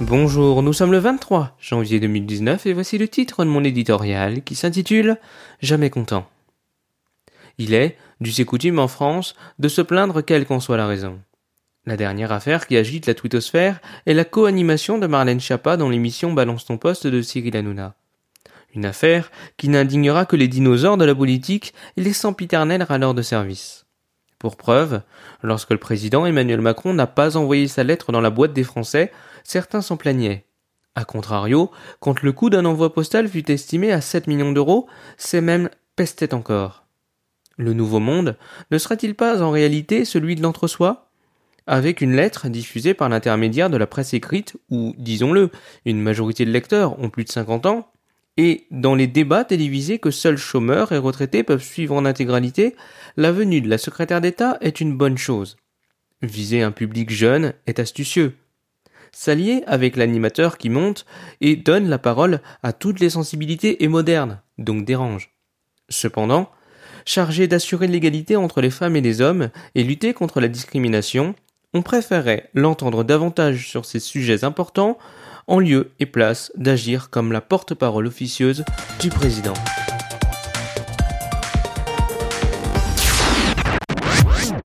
Bonjour, nous sommes le 23 janvier 2019 et voici le titre de mon éditorial qui s'intitule Jamais content. Il est, du ses en France, de se plaindre quelle qu'en soit la raison. La dernière affaire qui agite la twittosphère est la co-animation de Marlène Schiappa dans l'émission Balance ton poste de Cyril Hanouna. Une affaire qui n'indignera que les dinosaures de la politique et les sempiternels râleurs de service. Pour preuve, lorsque le président Emmanuel Macron n'a pas envoyé sa lettre dans la boîte des Français, certains s'en plaignaient. A contrario, quand le coût d'un envoi postal fut estimé à 7 millions d'euros, ces mêmes pestaient encore. Le nouveau monde ne sera-t-il pas en réalité celui de l'entre-soi? Avec une lettre diffusée par l'intermédiaire de la presse écrite, où, disons-le, une majorité de lecteurs ont plus de 50 ans, et dans les débats télévisés que seuls chômeurs et retraités peuvent suivre en intégralité, la venue de la secrétaire d'État est une bonne chose. Viser un public jeune est astucieux. S'allier avec l'animateur qui monte et donne la parole à toutes les sensibilités et modernes, donc dérange. Cependant, chargé d'assurer l'égalité entre les femmes et les hommes et lutter contre la discrimination, on préférait l'entendre davantage sur ces sujets importants en lieu et place d'agir comme la porte-parole officieuse du président.